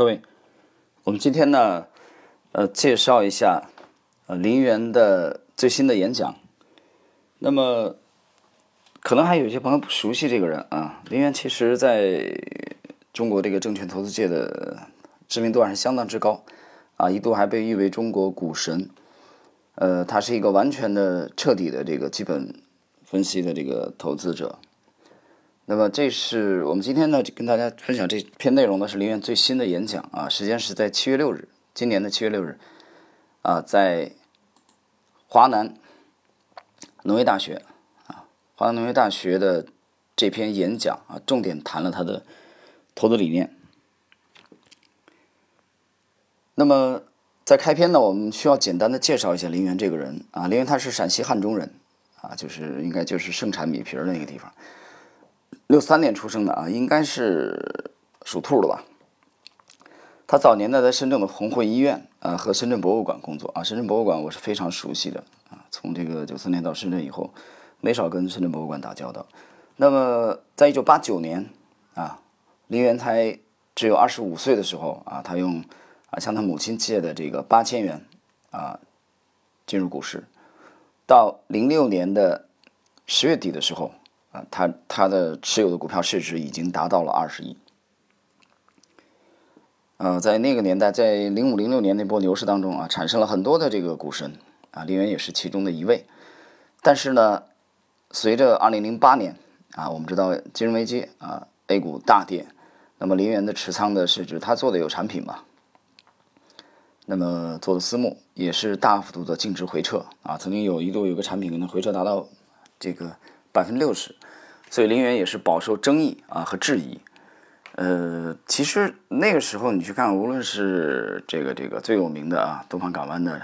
各位，我们今天呢，呃，介绍一下呃林园的最新的演讲。那么，可能还有一些朋友不熟悉这个人啊，林园其实在中国这个证券投资界的知名度还是相当之高啊，一度还被誉为中国股神。呃，他是一个完全的、彻底的这个基本分析的这个投资者。那么，这是我们今天呢，跟大家分享这篇内容呢，是林园最新的演讲啊，时间是在七月六日，今年的七月六日啊，在华南农业大学啊，华南农业大学的这篇演讲啊，重点谈了他的投资理念。那么，在开篇呢，我们需要简单的介绍一下林园这个人啊，林园他是陕西汉中人啊，就是应该就是盛产米皮儿的那个地方。六三年出生的啊，应该是属兔的吧。他早年呢在深圳的红会医院啊和深圳博物馆工作啊，深圳博物馆我是非常熟悉的啊。从这个九四年到深圳以后，没少跟深圳博物馆打交道。那么在一九八九年啊，林元才只有二十五岁的时候啊，他用啊向他母亲借的这个八千元啊进入股市。到零六年的十月底的时候。啊，他他的持有的股票市值已经达到了二十亿。呃，在那个年代，在零五零六年那波牛市当中啊，产生了很多的这个股神啊，林园也是其中的一位。但是呢，随着二零零八年啊，我们知道金融危机啊，A 股大跌，那么林园的持仓的市值，他做的有产品嘛，那么做的私募也是大幅度的净值回撤啊，曾经有一度有个产品可能回撤达到这个。百分之六十，所以林园也是饱受争议啊和质疑。呃，其实那个时候你去看，无论是这个这个最有名的啊东方港湾的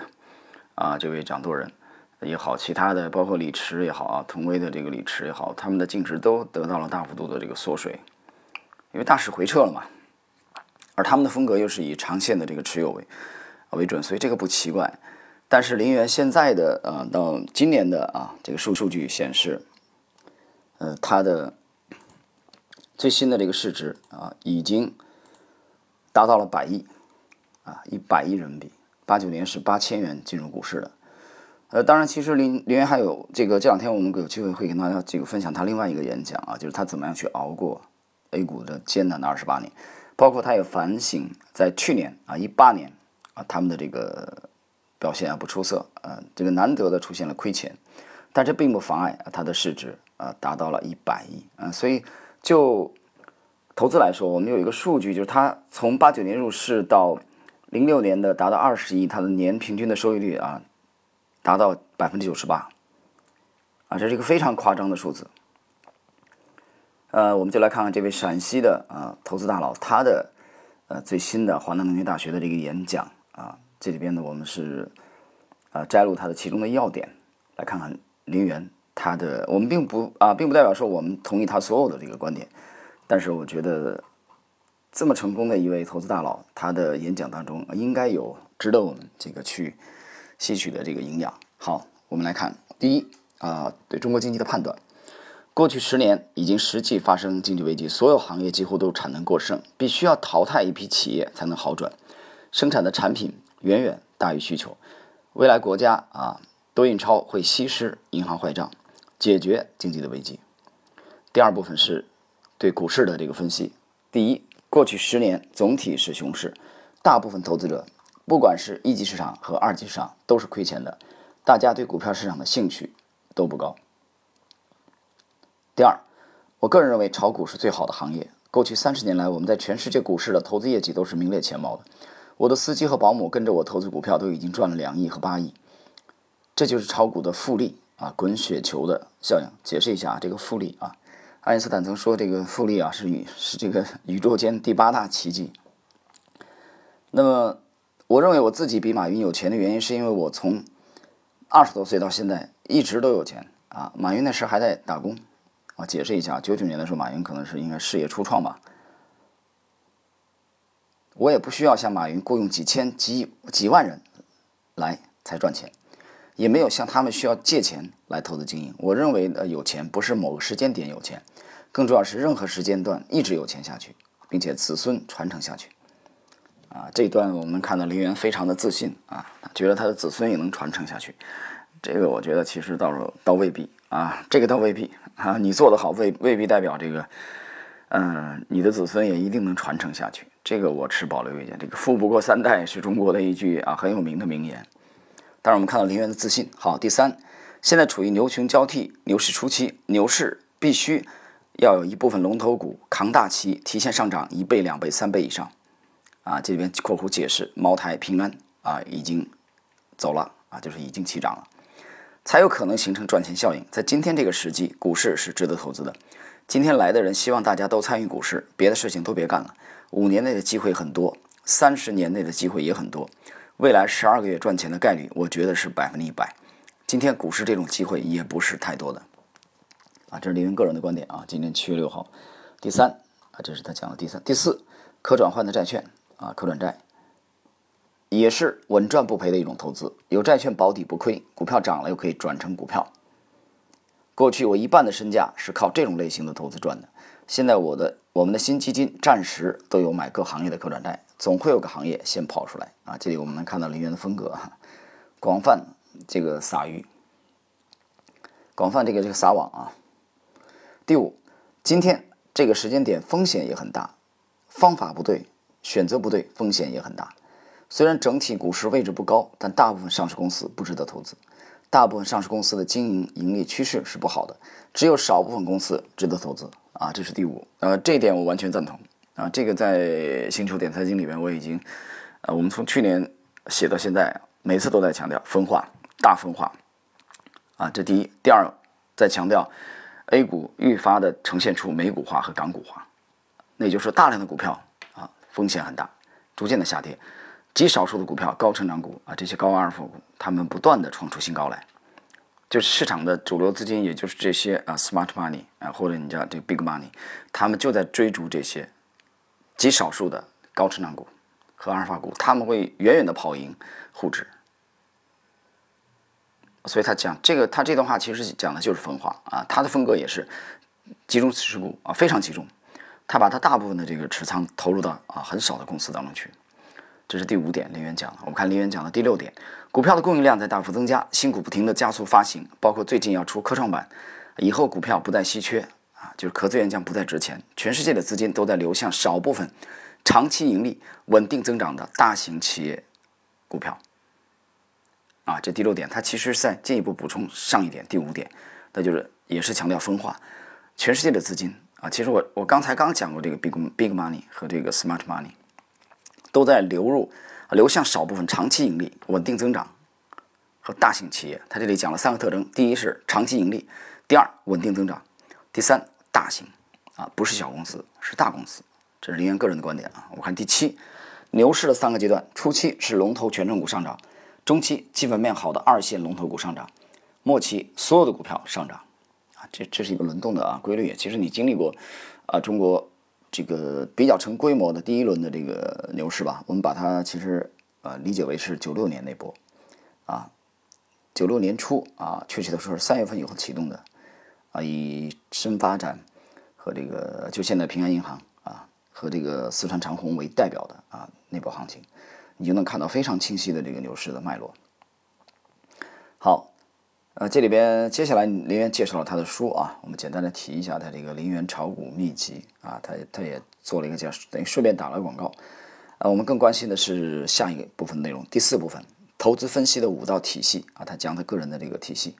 啊这位掌舵人也好，其他的包括李驰也好啊，同威的这个李驰也好，他们的净值都得到了大幅度的这个缩水，因为大势回撤了嘛。而他们的风格又是以长线的这个持有为为准，所以这个不奇怪。但是林园现在的啊到今年的啊这个数数据显示。呃，它的最新的这个市值啊，已经达到了百亿啊，一百亿人民币。八九年是八千元进入股市的。呃，当然，其实林林园还有这个，这两天我们有机会会跟大家这个分享他另外一个演讲啊，就是他怎么样去熬过 A 股的艰难的二十八年，包括他也反省在去年啊一八年啊他们的这个表现啊不出色，呃，这个难得的出现了亏钱，但这并不妨碍他的市值。啊，达到了一百亿啊！所以就投资来说，我们有一个数据，就是它从八九年入市到零六年的达到二十亿，它的年平均的收益率啊，达到百分之九十八啊，这是一个非常夸张的数字。呃，我们就来看看这位陕西的啊投资大佬他的呃最新的华南农业大学的这个演讲啊，这里边呢我们是啊摘录它的其中的要点，来看看林园。他的我们并不啊，并不代表说我们同意他所有的这个观点，但是我觉得这么成功的一位投资大佬，他的演讲当中应该有值得我们这个去吸取的这个营养。好，我们来看第一啊，对中国经济的判断，过去十年已经实际发生经济危机，所有行业几乎都产能过剩，必须要淘汰一批企业才能好转，生产的产品远远大于需求，未来国家啊多印钞会稀释银行坏账。解决经济的危机。第二部分是对股市的这个分析。第一，过去十年总体是熊市，大部分投资者，不管是一级市场和二级市场，都是亏钱的，大家对股票市场的兴趣都不高。第二，我个人认为炒股是最好的行业。过去三十年来，我们在全世界股市的投资业绩都是名列前茅的。我的司机和保姆跟着我投资股票，都已经赚了两亿和八亿。这就是炒股的复利。啊，滚雪球的效应，解释一下啊，这个复利啊，爱因斯坦曾说这个复利啊是宇是这个宇宙间第八大奇迹。那么，我认为我自己比马云有钱的原因，是因为我从二十多岁到现在一直都有钱啊。马云那时还在打工啊，解释一下，九九年的时候，马云可能是应该事业初创吧。我也不需要像马云雇佣几千几几万人来才赚钱。也没有像他们需要借钱来投资经营。我认为呃有钱不是某个时间点有钱，更重要是任何时间段一直有钱下去，并且子孙传承下去。啊，这一段我们看到林园非常的自信啊，觉得他的子孙也能传承下去。这个我觉得其实倒是倒未必啊，这个倒未必啊，你做得好未未必代表这个，嗯，你的子孙也一定能传承下去。这个我持保留意见。这个富不过三代是中国的一句啊很有名的名言。当然我们看到林园的自信。好，第三，现在处于牛熊交替牛市初期，牛市必须要有一部分龙头股扛大旗，提前上涨一倍、两倍、三倍以上。啊，这里边括弧解释，茅台、平安啊已经走了啊，就是已经起涨了，才有可能形成赚钱效应。在今天这个时机，股市是值得投资的。今天来的人希望大家都参与股市，别的事情都别干了。五年内的机会很多，三十年内的机会也很多，未来十二个月赚钱的概率，我觉得是百分之一百。今天股市这种机会也不是太多的啊，这是李云个人的观点啊。今天七月六号，第三啊，这是他讲的第三、第四可转换的债券。啊，可转债也是稳赚不赔的一种投资，有债券保底不亏，股票涨了又可以转成股票。过去我一半的身价是靠这种类型的投资赚的，现在我的我们的新基金暂时都有买各行业的可转债，总会有个行业先跑出来啊。这里我们能看到林园的风格，广泛这个撒鱼，广泛这个这个撒网啊。第五，今天这个时间点风险也很大，方法不对。选择不对，风险也很大。虽然整体股市位置不高，但大部分上市公司不值得投资。大部分上市公司的经营盈利趋势是不好的，只有少部分公司值得投资啊。这是第五，呃，这一点我完全赞同啊。这个在星球点财经里面我已经，呃，我们从去年写到现在，每次都在强调分化，大分化啊。这第一，第二，在强调 A 股愈发的呈现出美股化和港股化，那也就是说大量的股票啊。风险很大，逐渐的下跌，极少数的股票高成长股啊，这些高阿尔法股，他们不断的创出新高来，就是市场的主流资金，也就是这些啊 smart money 啊，或者你叫这个 big money，他们就在追逐这些极少数的高成长股和阿尔法股，他们会远远的跑赢沪指。所以他讲这个，他这段话其实讲的就是分化啊，他的风格也是集中持股啊，非常集中。他把他大部分的这个持仓投入到啊很少的公司当中去，这是第五点。林源讲的，我们看林源讲的第六点，股票的供应量在大幅增加，新股不停的加速发行，包括最近要出科创板，以后股票不再稀缺，就是壳资源将不再值钱，全世界的资金都在流向少部分长期盈利、稳定增长的大型企业股票。啊，这第六点，它其实在进一步补充上一点，第五点，那就是也是强调分化，全世界的资金。啊，其实我我刚才刚讲过这个 big big money 和这个 smart money，都在流入流向少部分长期盈利、稳定增长和大型企业。它这里讲了三个特征：第一是长期盈利，第二稳定增长，第三大型啊，不是小公司，是大公司。这是林源个人的观点啊。我看第七，牛市的三个阶段：初期是龙头权重股上涨，中期基本面好的二线龙头股上涨，末期所有的股票上涨。啊这这是一个轮动的啊规律。其实你经历过，啊中国这个比较成规模的第一轮的这个牛市吧，我们把它其实呃理解为是九六年那波，啊九六年初啊，确切的说是三月份以后启动的，啊以深发展和这个就现在平安银行啊和这个四川长虹为代表的啊那波行情，你就能看到非常清晰的这个牛市的脉络。好。呃，这里边接下来林源介绍了他的书啊，我们简单的提一下他这个《林源炒股秘籍》啊，他他也做了一个叫，等于顺便打了广告。呃，我们更关心的是下一个部分内容，第四部分投资分析的五道体系啊，他讲他个人的这个体系。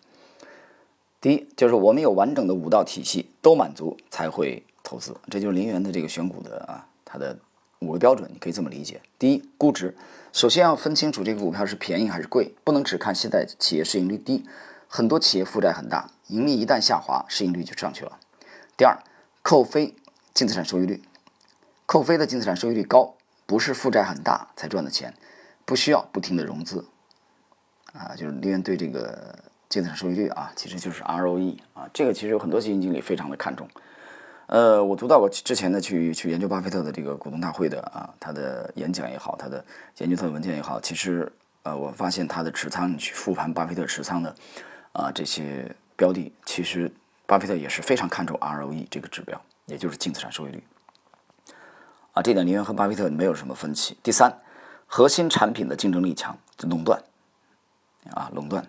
第一就是我们有完整的五道体系都满足才会投资，这就是林源的这个选股的啊，它的五个标准，你可以这么理解。第一，估值，首先要分清楚这个股票是便宜还是贵，不能只看现在企业市盈率低。很多企业负债很大，盈利一旦下滑，市盈率就上去了。第二，扣非净资产收益率，扣非的净资产收益率高，不是负债很大才赚的钱，不需要不停的融资，啊，就是林园对这个净资产收益率啊，其实就是 ROE 啊，这个其实有很多基金经理非常的看重。呃，我读到过之前的去去研究巴菲特的这个股东大会的啊，他的演讲也好，他的研究他的文件也好，其实呃，我发现他的持仓，你去复盘巴菲特持仓的。啊，这些标的其实，巴菲特也是非常看重 ROE 这个指标，也就是净资产收益率。啊，这点林源和巴菲特没有什么分歧。第三，核心产品的竞争力强，垄断啊垄断。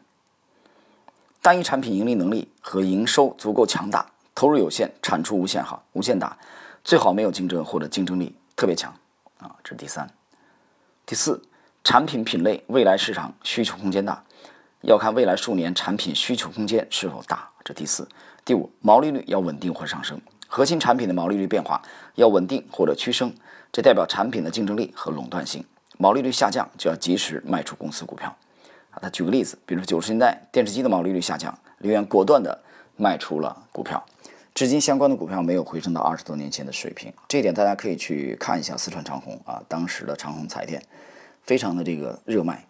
单一产品盈利能力和营收足够强大，投入有限，产出无限好，无限大，最好没有竞争或者竞争力特别强啊，这是第三。第四，产品品类未来市场需求空间大，要看未来数年产品需求空间是否大，这第四。第五，毛利率要稳定或上升，核心产品的毛利率变化要稳定或者趋升，这代表产品的竞争力和垄断性。毛利率下降就要及时卖出公司股票。他举个例子，比如说九十年代电视机的毛利率下降，刘源果断的卖出了股票，至今相关的股票没有回升到二十多年前的水平。这一点大家可以去看一下四川长虹啊，当时的长虹彩电，非常的这个热卖。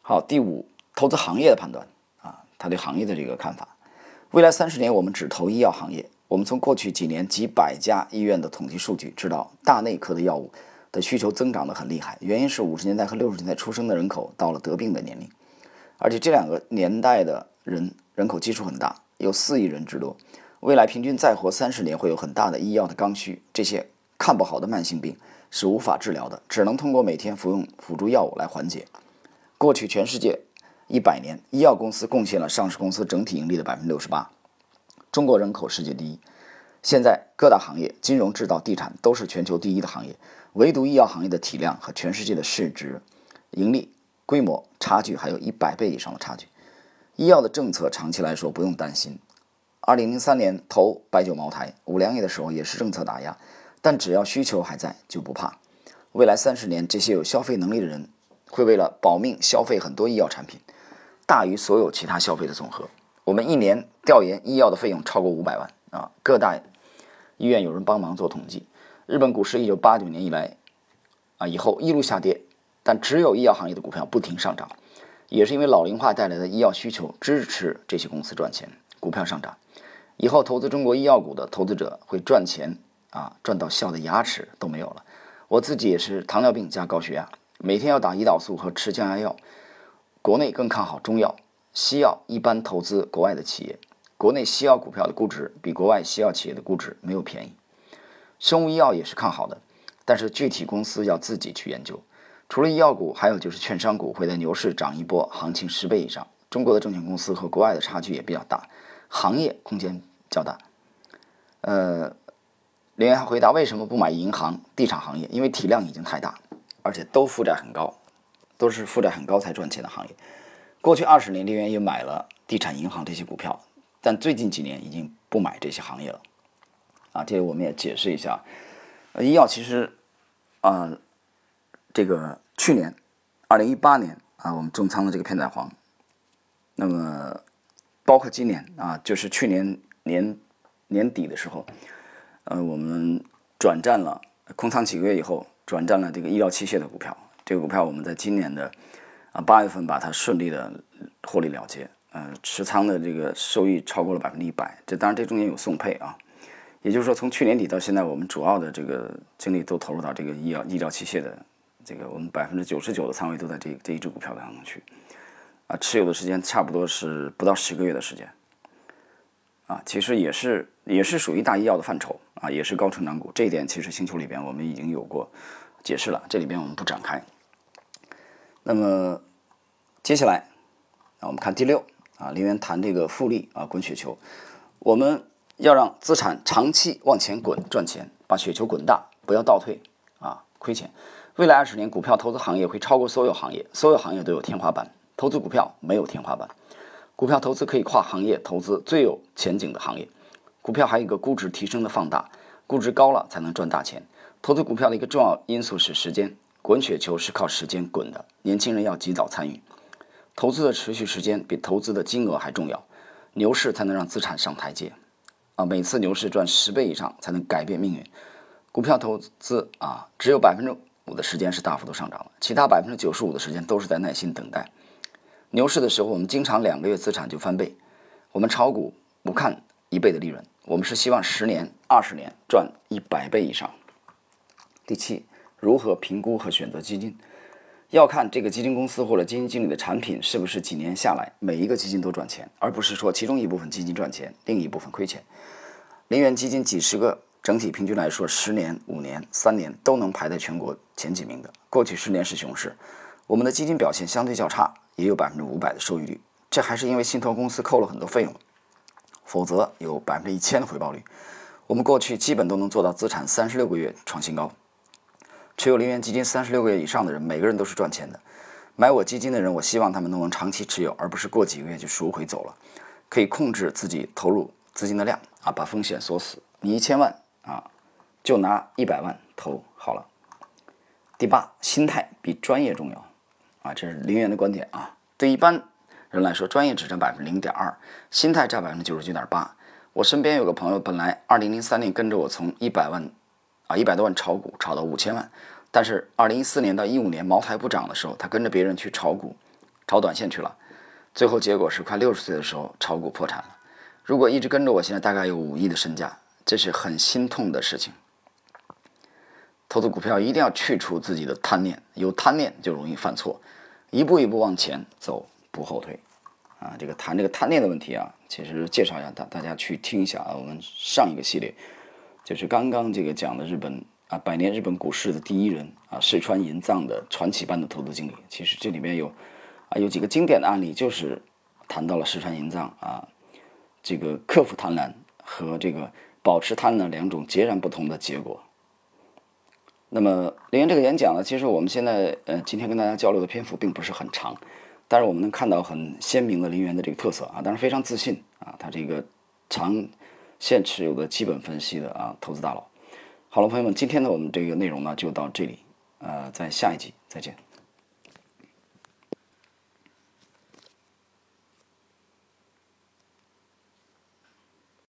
好，第五，投资行业的判断啊，他对行业的这个看法，未来三十年我们只投医药行业。我们从过去几年几百家医院的统计数据知道，大内科的药物。的需求增长的很厉害，原因是五十年代和六十年代出生的人口到了得病的年龄，而且这两个年代的人人口基数很大，有四亿人之多，未来平均再活三十年会有很大的医药的刚需，这些看不好的慢性病是无法治疗的，只能通过每天服用辅助药物来缓解。过去全世界一百年，医药公司贡献了上市公司整体盈利的百分之六十八，中国人口世界第一，现在各大行业，金融、制造、地产都是全球第一的行业。唯独医药行业的体量和全世界的市值、盈利规模差距还有一百倍以上的差距。医药的政策长期来说不用担心。二零零三年投白酒、茅台、五粮液的时候也是政策打压，但只要需求还在就不怕。未来三十年，这些有消费能力的人会为了保命消费很多医药产品，大于所有其他消费的总和。我们一年调研医药的费用超过五百万啊！各大医院有人帮忙做统计。日本股市一九八九年以来，啊以后一路下跌，但只有医药行业的股票不停上涨，也是因为老龄化带来的医药需求支持这些公司赚钱，股票上涨。以后投资中国医药股的投资者会赚钱啊，赚到笑的牙齿都没有了。我自己也是糖尿病加高血压，每天要打胰岛素和吃降压药。国内更看好中药、西药，一般投资国外的企业。国内西药股票的估值比国外西药企业的估值没有便宜。生物医药也是看好的，但是具体公司要自己去研究。除了医药股，还有就是券商股会在牛市涨一波，行情十倍以上。中国的证券公司和国外的差距也比较大，行业空间较大。呃，林源还回答为什么不买银行、地产行业？因为体量已经太大，而且都负债很高，都是负债很高才赚钱的行业。过去二十年，林源也买了地产、银行这些股票，但最近几年已经不买这些行业了。啊，这里我们也解释一下，呃，医药其实，啊，这个去年，二零一八年啊，我们重仓了这个片仔癀，那么包括今年啊，就是去年年年底的时候，呃，我们转战了空仓几个月以后，转战了这个医疗器械的股票，这个股票我们在今年的啊八月份把它顺利的获利了结，呃，持仓的这个收益超过了百分之一百，这当然这中间有送配啊。也就是说，从去年底到现在，我们主要的这个精力都投入到这个医药医疗器械的这个，我们百分之九十九的仓位都在这这一只股票当中去，啊，持有的时间差不多是不到十个月的时间，啊，其实也是也是属于大医药的范畴啊，也是高成长股。这一点其实星球里边我们已经有过解释了，这里边我们不展开。那么接下来啊，我们看第六啊，林源谈这个复利啊，滚雪球，我们。要让资产长期往前滚赚钱，把雪球滚大，不要倒退啊，亏钱。未来二十年，股票投资行业会超过所有行业，所有行业都有天花板，投资股票没有天花板。股票投资可以跨行业投资最有前景的行业。股票还有一个估值提升的放大，估值高了才能赚大钱。投资股票的一个重要因素是时间，滚雪球是靠时间滚的，年轻人要及早参与。投资的持续时间比投资的金额还重要，牛市才能让资产上台阶。每次牛市赚十倍以上才能改变命运。股票投资啊，只有百分之五的时间是大幅度上涨了，其他百分之九十五的时间都是在耐心等待。牛市的时候，我们经常两个月资产就翻倍。我们炒股不看一倍的利润，我们是希望十年、二十年赚一百倍以上。第七，如何评估和选择基金？要看这个基金公司或者基金经理的产品是不是几年下来每一个基金都赚钱，而不是说其中一部分基金赚钱，另一部分亏钱。林源基金几十个整体平均来说，十年、五年、三年都能排在全国前几名的。过去十年是熊市，我们的基金表现相对较差，也有百分之五百的收益率。这还是因为信托公司扣了很多费用，否则有百分之一千的回报率。我们过去基本都能做到资产三十六个月创新高。持有零元基金三十六个月以上的人，每个人都是赚钱的。买我基金的人，我希望他们都能长期持有，而不是过几个月就赎回走了。可以控制自己投入资金的量啊，把风险锁死。你一千万啊，就拿一百万投好了。第八，心态比专业重要啊，这是林源的观点啊。对一般人来说，专业只占百分之零点二，心态占百分之九十九点八。我身边有个朋友，本来二零零三年跟着我从一百万啊一百多万炒股炒到五千万。但是，二零一四年到一五年茅台不涨的时候，他跟着别人去炒股、炒短线去了，最后结果是快六十岁的时候炒股破产了。如果一直跟着我，现在大概有五亿的身价，这是很心痛的事情。投资股票一定要去除自己的贪念，有贪念就容易犯错，一步一步往前走，不后退。啊，这个谈这个贪念的问题啊，其实介绍一下大大家去听一下啊，我们上一个系列就是刚刚这个讲的日本。啊，百年日本股市的第一人啊，石川银藏的传奇般的投资经理。其实这里面有啊，有几个经典的案例，就是谈到了石川银藏啊，这个克服贪婪和这个保持贪婪两种截然不同的结果。那么林岩这个演讲呢，其实我们现在呃，今天跟大家交流的篇幅并不是很长，但是我们能看到很鲜明的林园的这个特色啊，当然非常自信啊，他这个长现持有的基本分析的啊，投资大佬。好了，朋友们，今天呢我们这个内容呢就到这里，呃，在下一集再见。